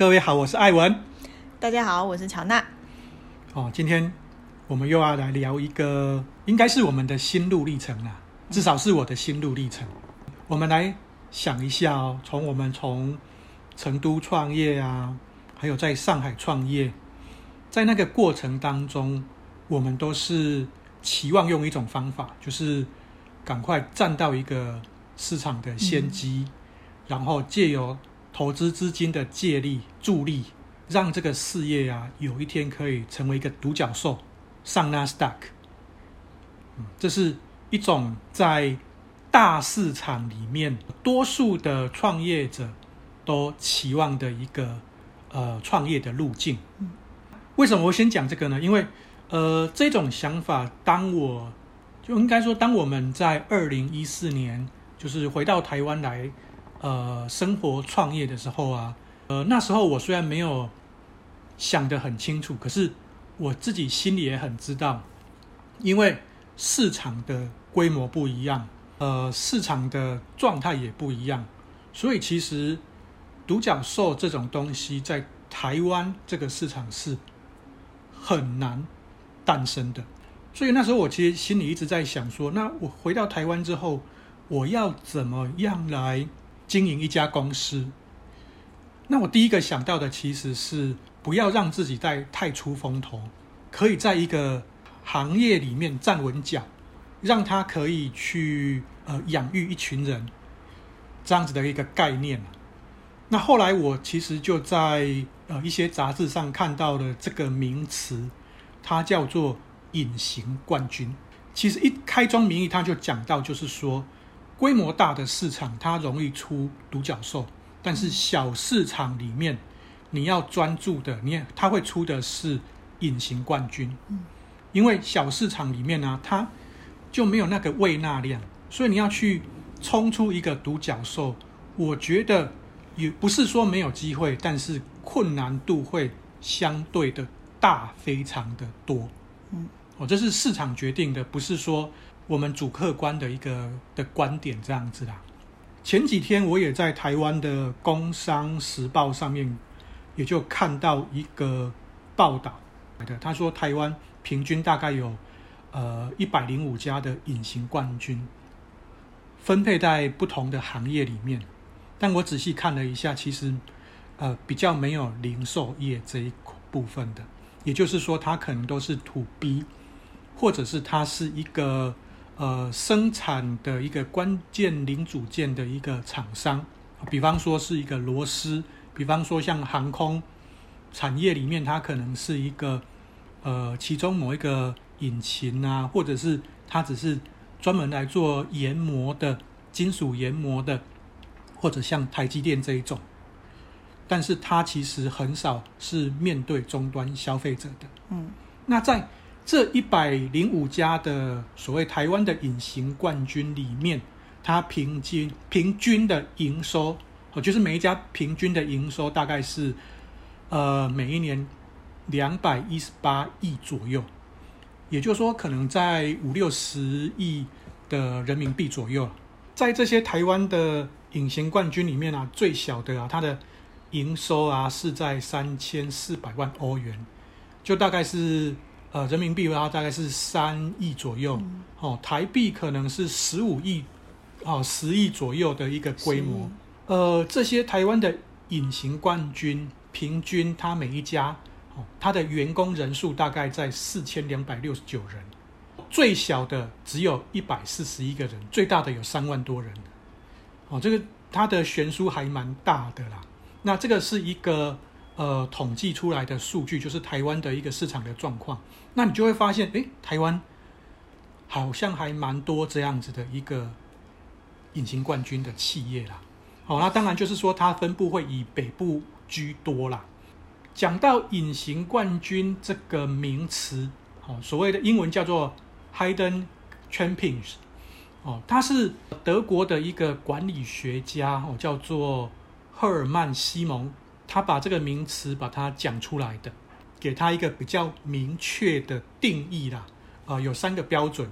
各位好，我是艾文。大家好，我是乔娜。哦，今天我们又要来聊一个，应该是我们的心路历程啦，至少是我的心路历程。我们来想一下哦，从我们从成都创业啊，还有在上海创业，在那个过程当中，我们都是期望用一种方法，就是赶快占到一个市场的先机，嗯、然后借由投资资金的借力助力，让这个事业啊有一天可以成为一个独角兽，上纳斯达克。嗯，这是一种在大市场里面多数的创业者都期望的一个呃创业的路径。嗯，为什么我先讲这个呢？因为呃这种想法，当我就应该说，当我们在二零一四年就是回到台湾来呃生活创业的时候啊，呃那时候我虽然没有想得很清楚，可是我自己心里也很知道，因为市场的规模不一样。呃，市场的状态也不一样，所以其实独角兽这种东西在台湾这个市场是很难诞生的。所以那时候我其实心里一直在想说，那我回到台湾之后，我要怎么样来经营一家公司？那我第一个想到的其实是不要让自己在太出风头，可以在一个行业里面站稳脚。让他可以去呃养育一群人，这样子的一个概念。那后来我其实就在呃一些杂志上看到了这个名词，它叫做隐形冠军。其实一开宗明义，它就讲到就是说，规模大的市场它容易出独角兽，但是小市场里面你要专注的，你它会出的是隐形冠军。因为小市场里面呢，它就没有那个胃纳量，所以你要去冲出一个独角兽，我觉得也不是说没有机会，但是困难度会相对的大，非常的多。嗯，哦，这是市场决定的，不是说我们主客观的一个的观点这样子啦。前几天我也在台湾的《工商时报》上面，也就看到一个报道的，他说台湾平均大概有。呃，一百零五家的隐形冠军分配在不同的行业里面，但我仔细看了一下，其实呃比较没有零售业这一部分的，也就是说，它可能都是土逼或者是它是一个呃生产的一个关键零组件的一个厂商，比方说是一个螺丝，比方说像航空产业里面，它可能是一个呃其中某一个。引擎啊，或者是它只是专门来做研磨的金属研磨的，或者像台积电这一种，但是它其实很少是面对终端消费者的。嗯，那在这一百零五家的所谓台湾的隐形冠军里面，它平均平均的营收，哦，就是每一家平均的营收大概是呃每一年两百一十八亿左右。也就是说，可能在五六十亿的人民币左右，在这些台湾的隐形冠军里面啊，最小的啊，它的营收啊是在三千四百万欧元，就大概是呃人民币的话大概是三亿左右，嗯、哦，台币可能是十五亿，哦十亿左右的一个规模。呃，这些台湾的隐形冠军，平均他每一家。他的员工人数大概在四千两百六十九人，最小的只有一百四十一个人，最大的有三万多人。哦，这个它的悬殊还蛮大的啦。那这个是一个呃统计出来的数据，就是台湾的一个市场的状况。那你就会发现，诶，台湾好像还蛮多这样子的一个隐形冠军的企业啦。好，那当然就是说它分布会以北部居多啦。讲到隐形冠军这个名词，哦，所谓的英文叫做 Hidden Champions，哦，他是德国的一个管理学家，哦，叫做赫尔曼西蒙，他把这个名词把它讲出来的，给他一个比较明确的定义啦，啊、呃，有三个标准，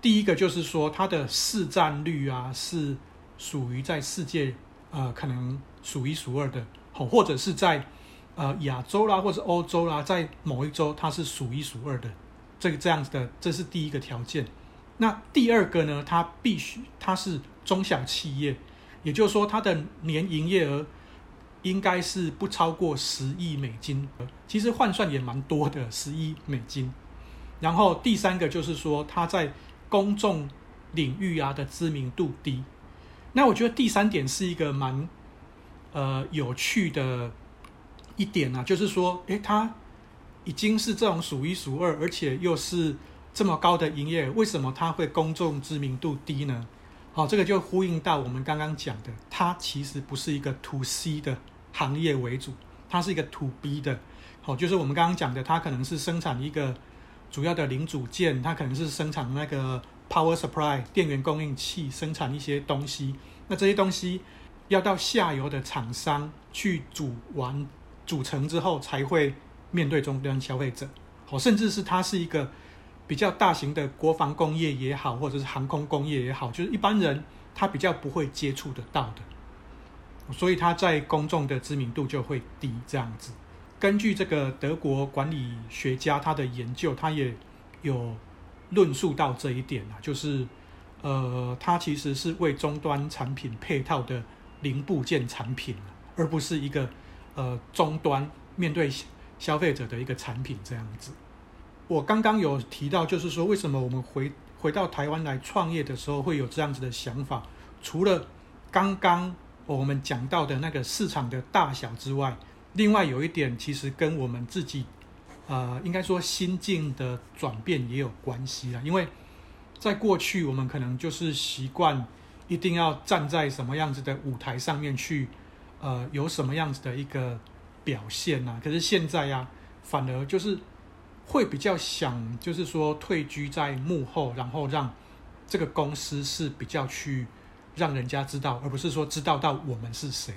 第一个就是说它的市占率啊是属于在世界，呃，可能数一数二的。好，或者是在呃亚洲啦，或者欧洲啦，在某一州它是数一数二的，这个这样子的，这是第一个条件。那第二个呢，它必须它是中小企业，也就是说它的年营业额应该是不超过十亿美金，其实换算也蛮多的，十亿美金。然后第三个就是说它在公众领域啊的知名度低。那我觉得第三点是一个蛮呃有趣的一点啊，就是说，诶，它已经是这种数一数二，而且又是。这么高的营业额，为什么它会公众知名度低呢？好，这个就呼应到我们刚刚讲的，它其实不是一个 to C 的行业为主，它是一个 to B 的。好，就是我们刚刚讲的，它可能是生产一个主要的零组件，它可能是生产那个 power supply 电源供应器，生产一些东西。那这些东西要到下游的厂商去组完组成之后，才会面对终端消费者。好，甚至是它是一个。比较大型的国防工业也好，或者是航空工业也好，就是一般人他比较不会接触得到的，所以他在公众的知名度就会低。这样子，根据这个德国管理学家他的研究，他也有论述到这一点啊，就是呃，它其实是为终端产品配套的零部件产品，而不是一个呃终端面对消费者的一个产品这样子。我刚刚有提到，就是说为什么我们回回到台湾来创业的时候会有这样子的想法？除了刚刚我们讲到的那个市场的大小之外，另外有一点其实跟我们自己，呃，应该说心境的转变也有关系啦。因为在过去我们可能就是习惯一定要站在什么样子的舞台上面去，呃，有什么样子的一个表现啊。可是现在呀，反而就是。会比较想，就是说退居在幕后，然后让这个公司是比较去让人家知道，而不是说知道到我们是谁。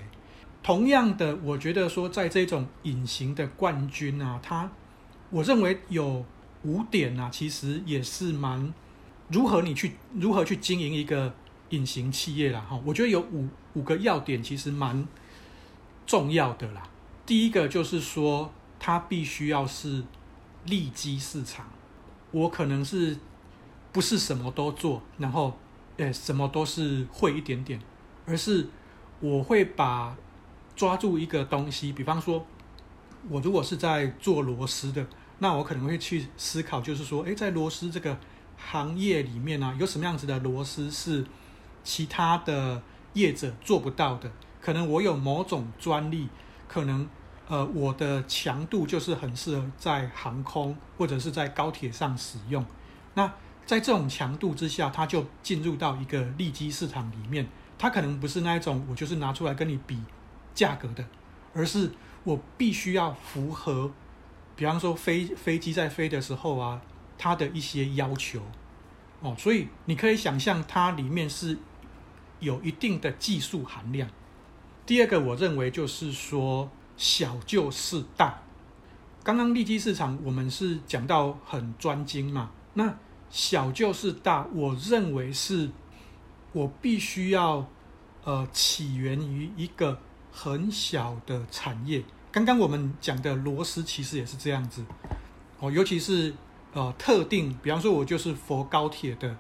同样的，我觉得说在这种隐形的冠军啊，他我认为有五点啊，其实也是蛮如何你去如何去经营一个隐形企业啦。哈。我觉得有五五个要点，其实蛮重要的啦。第一个就是说，他必须要是。利基市场，我可能是不是什么都做，然后，诶，什么都是会一点点，而是我会把抓住一个东西，比方说，我如果是在做螺丝的，那我可能会去思考，就是说，诶，在螺丝这个行业里面呢，有什么样子的螺丝是其他的业者做不到的？可能我有某种专利，可能。呃，我的强度就是很适合在航空或者是在高铁上使用。那在这种强度之下，它就进入到一个利基市场里面。它可能不是那一种我就是拿出来跟你比价格的，而是我必须要符合，比方说飞飞机在飞的时候啊，它的一些要求哦。所以你可以想象，它里面是有一定的技术含量。第二个，我认为就是说。小就是大。刚刚利基市场，我们是讲到很专精嘛。那小就是大，我认为是，我必须要，呃，起源于一个很小的产业。刚刚我们讲的螺丝其实也是这样子，哦，尤其是呃特定，比方说我就是佛高铁的，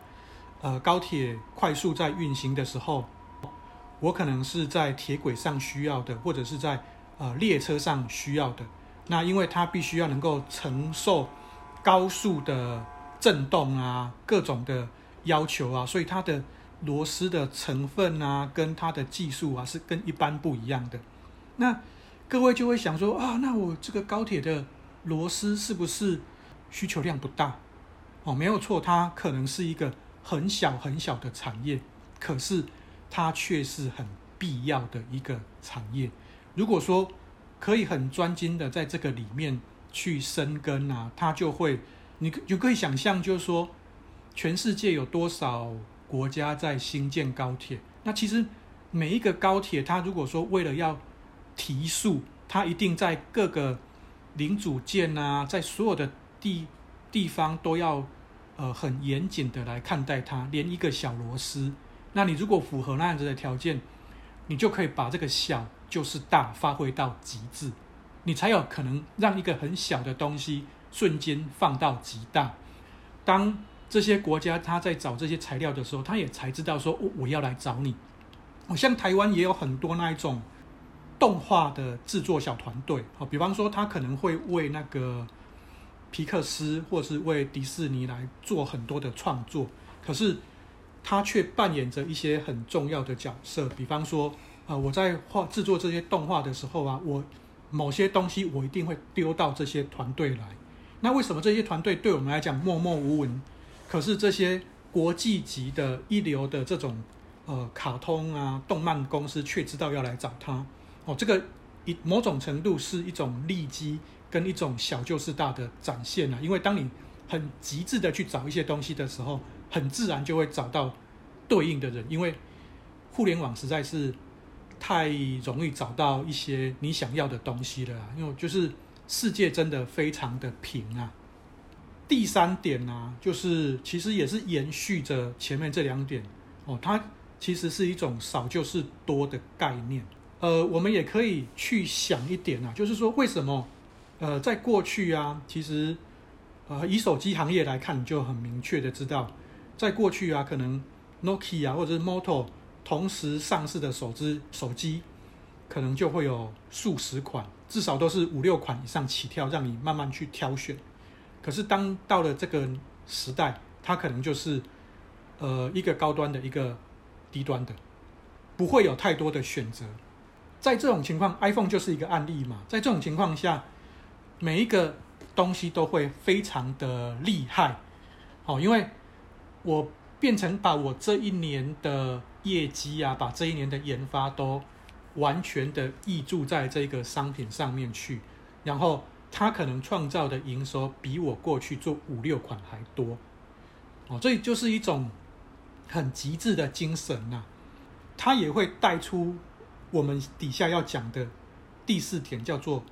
呃，高铁快速在运行的时候，我可能是在铁轨上需要的，或者是在。呃，列车上需要的，那因为它必须要能够承受高速的震动啊，各种的要求啊，所以它的螺丝的成分啊，跟它的技术啊，是跟一般不一样的。那各位就会想说啊，那我这个高铁的螺丝是不是需求量不大？哦，没有错，它可能是一个很小很小的产业，可是它却是很必要的一个产业。如果说可以很专精的在这个里面去深耕啊，它就会，你就可以想象，就是说，全世界有多少国家在兴建高铁？那其实每一个高铁，它如果说为了要提速，它一定在各个零组件啊，在所有的地地方都要呃很严谨的来看待它，连一个小螺丝，那你如果符合那样子的条件，你就可以把这个小就是大，发挥到极致，你才有可能让一个很小的东西瞬间放到极大。当这些国家他在找这些材料的时候，他也才知道说，我我要来找你。好像台湾也有很多那一种动画的制作小团队，比方说他可能会为那个皮克斯或是为迪士尼来做很多的创作，可是他却扮演着一些很重要的角色，比方说，呃，我在画制作这些动画的时候啊，我某些东西我一定会丢到这些团队来。那为什么这些团队对我们来讲默默无闻？可是这些国际级的一流的这种呃卡通啊动漫公司却知道要来找他哦，这个一某种程度是一种利基跟一种小就是大的展现啊。因为当你很极致的去找一些东西的时候，很自然就会找到对应的人，因为互联网实在是太容易找到一些你想要的东西了，因为就是。世界真的非常的平啊！第三点呢、啊，就是其实也是延续着前面这两点哦，它其实是一种少就是多的概念。呃，我们也可以去想一点啊，就是说为什么呃，在过去啊，其实呃，以手机行业来看，就很明确的知道，在过去啊，可能 Nokia 或者是 Moto 同时上市的手机手机，可能就会有数十款。至少都是五六款以上起跳，让你慢慢去挑选。可是当到了这个时代，它可能就是呃一个高端的，一个低端的，不会有太多的选择。在这种情况，iPhone 就是一个案例嘛。在这种情况下，每一个东西都会非常的厉害。好，因为我变成把我这一年的业绩啊，把这一年的研发都。完全的挹注在这个商品上面去，然后他可能创造的营收比我过去做五六款还多，哦，这就是一种很极致的精神呐。它也会带出我们底下要讲的第四点，叫做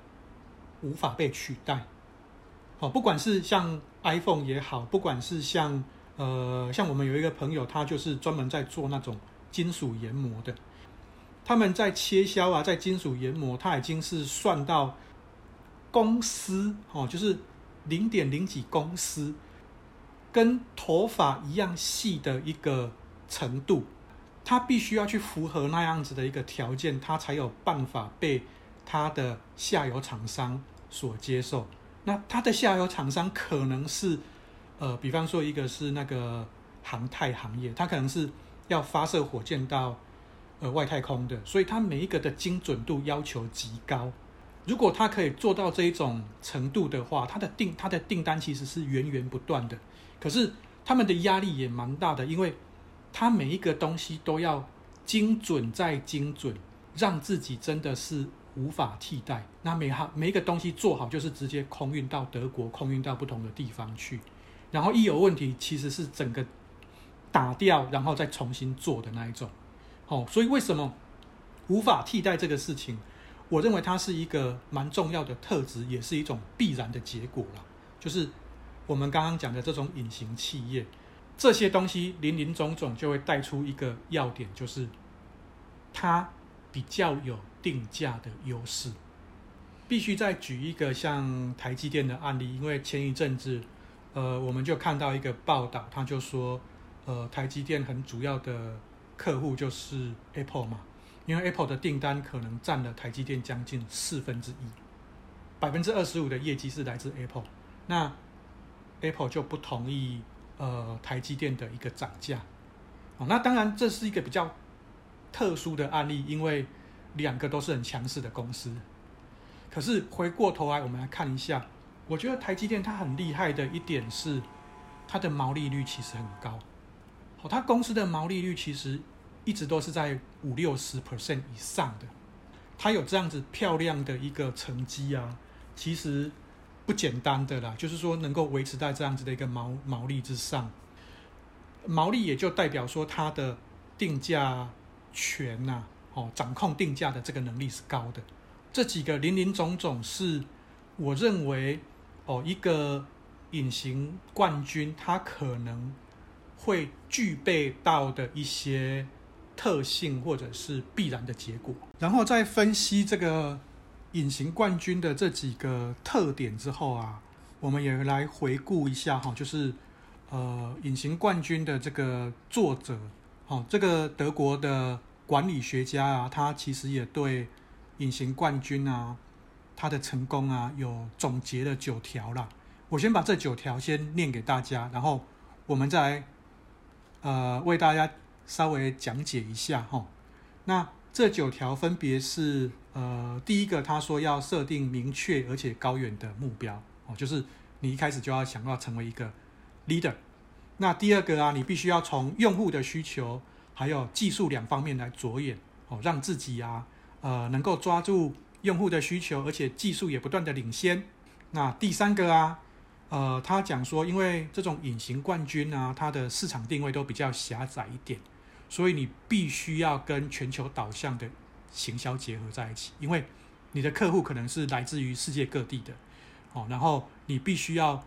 无法被取代。哦，不管是像 iPhone 也好，不管是像呃像我们有一个朋友，他就是专门在做那种金属研磨的。他们在切削啊，在金属研磨，它已经是算到公丝哦，就是零点零几公丝，跟头发一样细的一个程度，它必须要去符合那样子的一个条件，它才有办法被它的下游厂商所接受。那它的下游厂商可能是呃，比方说一个是那个航太行业，它可能是要发射火箭到。外太空的，所以它每一个的精准度要求极高。如果它可以做到这一种程度的话，它的订它的订单其实是源源不断的。可是他们的压力也蛮大的，因为它每一个东西都要精准再精准，让自己真的是无法替代。那每哈每一个东西做好，就是直接空运到德国，空运到不同的地方去。然后一有问题，其实是整个打掉，然后再重新做的那一种。哦，所以为什么无法替代这个事情？我认为它是一个蛮重要的特质，也是一种必然的结果啦。就是我们刚刚讲的这种隐形企业，这些东西林林总总就会带出一个要点，就是它比较有定价的优势。必须再举一个像台积电的案例，因为前一阵子，呃，我们就看到一个报道，他就说，呃，台积电很主要的。客户就是 Apple 嘛，因为 Apple 的订单可能占了台积电将近四分之一，百分之二十五的业绩是来自 Apple，那 Apple 就不同意呃台积电的一个涨价，哦，那当然这是一个比较特殊的案例，因为两个都是很强势的公司，可是回过头来我们来看一下，我觉得台积电它很厉害的一点是它的毛利率其实很高。它公司的毛利率其实一直都是在五六十 percent 以上的，它有这样子漂亮的一个成绩啊，其实不简单的啦。就是说能够维持在这样子的一个毛毛利之上，毛利也就代表说它的定价权呐，哦，掌控定价的这个能力是高的。这几个林林总总是我认为哦，一个隐形冠军，他可能。会具备到的一些特性或者是必然的结果。然后在分析这个隐形冠军的这几个特点之后啊，我们也来回顾一下哈，就是呃，隐形冠军的这个作者，哦，这个德国的管理学家啊，他其实也对隐形冠军啊，他的成功啊，有总结了九条啦。我先把这九条先念给大家，然后我们再来呃为大家稍微讲解一下哈。那这九条分别是呃第一个，他说要设定明确而且高远的目标哦，就是你一开始就要想要成为一个 leader。那第二个啊，你必须要从用户的需求还有技术两方面来着眼哦，让自己啊呃能够抓住用户的需求，而且技术也不断的领先。那第三个啊。呃，他讲说，因为这种隐形冠军啊，它的市场定位都比较狭窄一点，所以你必须要跟全球导向的行销结合在一起，因为你的客户可能是来自于世界各地的，哦，然后你必须要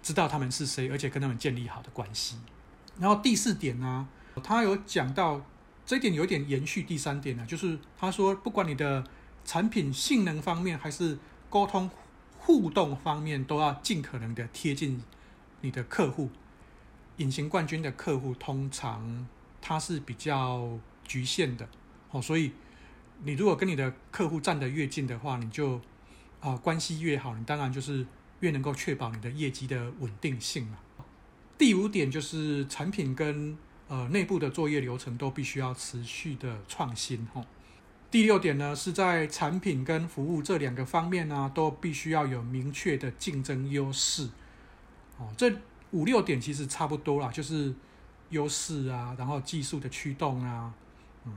知道他们是谁，而且跟他们建立好的关系。然后第四点呢，他有讲到这一点有点延续第三点呢，就是他说，不管你的产品性能方面还是沟通。互动方面都要尽可能的贴近你的客户。隐形冠军的客户通常他是比较局限的哦，所以你如果跟你的客户站得越近的话，你就啊关系越好，你当然就是越能够确保你的业绩的稳定性嘛。第五点就是产品跟呃内部的作业流程都必须要持续的创新哦。第六点呢，是在产品跟服务这两个方面呢，都必须要有明确的竞争优势。哦，这五六点其实差不多啦，就是优势啊，然后技术的驱动啊，嗯，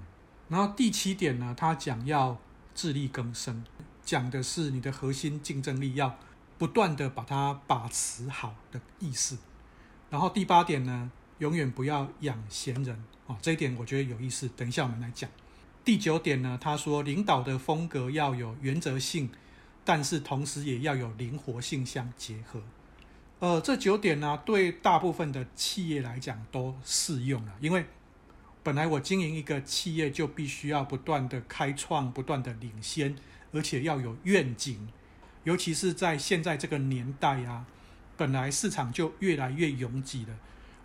然后第七点呢，他讲要自力更生，讲的是你的核心竞争力要不断的把它把持好的意思。然后第八点呢，永远不要养闲人。哦，这一点我觉得有意思，等一下我们来讲。第九点呢，他说领导的风格要有原则性，但是同时也要有灵活性相结合。呃，这九点呢，对大部分的企业来讲都适用了，因为本来我经营一个企业就必须要不断的开创、不断的领先，而且要有愿景。尤其是在现在这个年代啊，本来市场就越来越拥挤了。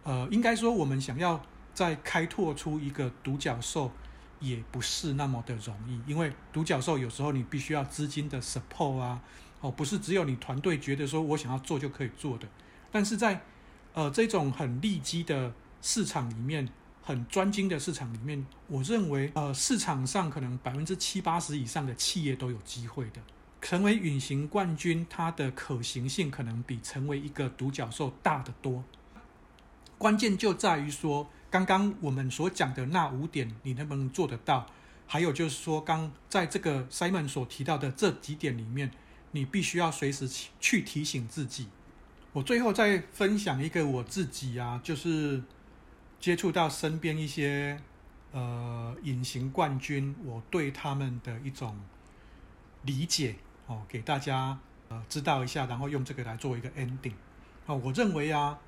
呃，应该说我们想要再开拓出一个独角兽。也不是那么的容易，因为独角兽有时候你必须要资金的 support 啊，哦，不是只有你团队觉得说我想要做就可以做的。但是在呃这种很利基的市场里面，很专精的市场里面，我认为呃市场上可能百分之七八十以上的企业都有机会的，成为隐形冠军，它的可行性可能比成为一个独角兽大得多。关键就在于说。刚刚我们所讲的那五点，你能不能做得到？还有就是说，刚在这个 Simon 所提到的这几点里面，你必须要随时去提醒自己。我最后再分享一个我自己啊，就是接触到身边一些呃隐形冠军，我对他们的一种理解哦，给大家呃知道一下，然后用这个来做一个 ending 哦。我认为啊。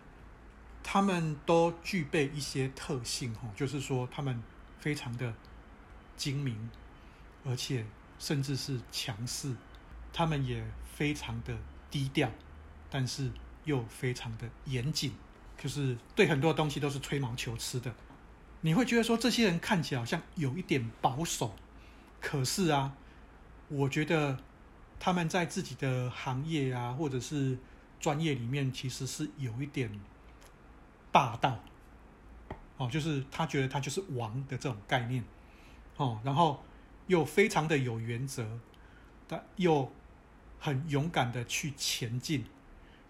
他们都具备一些特性，哈，就是说他们非常的精明，而且甚至是强势。他们也非常的低调，但是又非常的严谨，就是对很多东西都是吹毛求疵的。你会觉得说这些人看起来好像有一点保守，可是啊，我觉得他们在自己的行业啊，或者是专业里面，其实是有一点。霸道，哦，就是他觉得他就是王的这种概念，哦，然后又非常的有原则，但又很勇敢的去前进，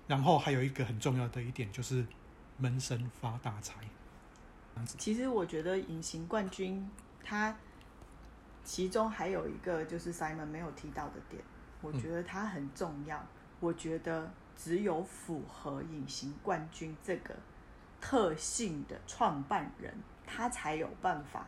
然后还有一个很重要的一点就是闷声发大财。其实我觉得隐形冠军他其中还有一个就是 Simon 没有提到的点，我觉得他很重要。嗯，我觉得只有符合隐形冠军这个。特性的创办人，他才有办法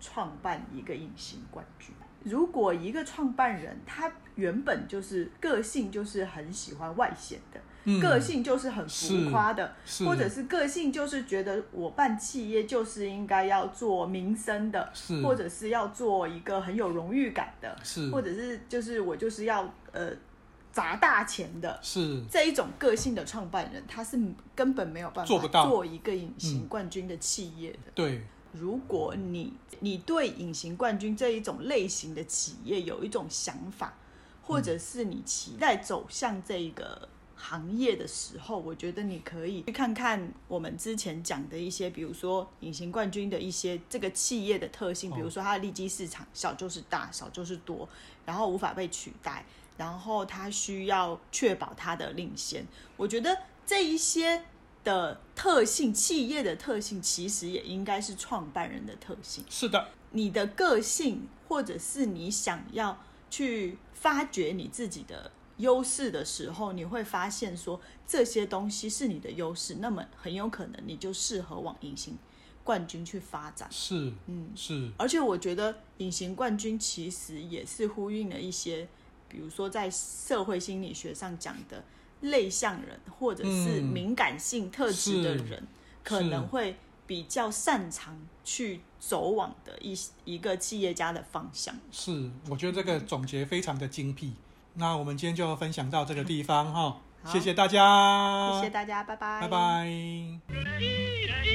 创办一个隐形冠军。如果一个创办人他原本就是个性就是很喜欢外显的，嗯、个性就是很浮夸的，或者是个性就是觉得我办企业就是应该要做名声的，或者是要做一个很有荣誉感的，或者是就是我就是要呃砸大钱的，是这一种个性的创办人，他是根本没有办法做一个隐形冠军的企业的。嗯、对。如果你你对隐形冠军这一种类型的企业有一种想法，或者是你期待走向这个行业的时候，我觉得你可以去看看我们之前讲的一些，比如说隐形冠军的一些这个企业的特性，比如说它的利基市场小就是大，小就是多，然后无法被取代，然后他需要确保他的领先。我觉得这一些。的特性，企业的特性其实也应该是创办人的特性。是的，你的个性，或者是你想要去发掘你自己的优势的时候，你会发现说这些东西是你的优势，那么很有可能你就适合往隐形冠军去发展。是，嗯，是。而且我觉得隐形冠军其实也是呼应了一些，比如说在社会心理学上讲的。内向人或者是敏感性特质的人，嗯、可能会比较擅长去走往的一一个企业家的方向。是，我觉得这个总结非常的精辟。那我们今天就分享到这个地方哈，谢谢大家，谢谢大家，拜拜，拜拜。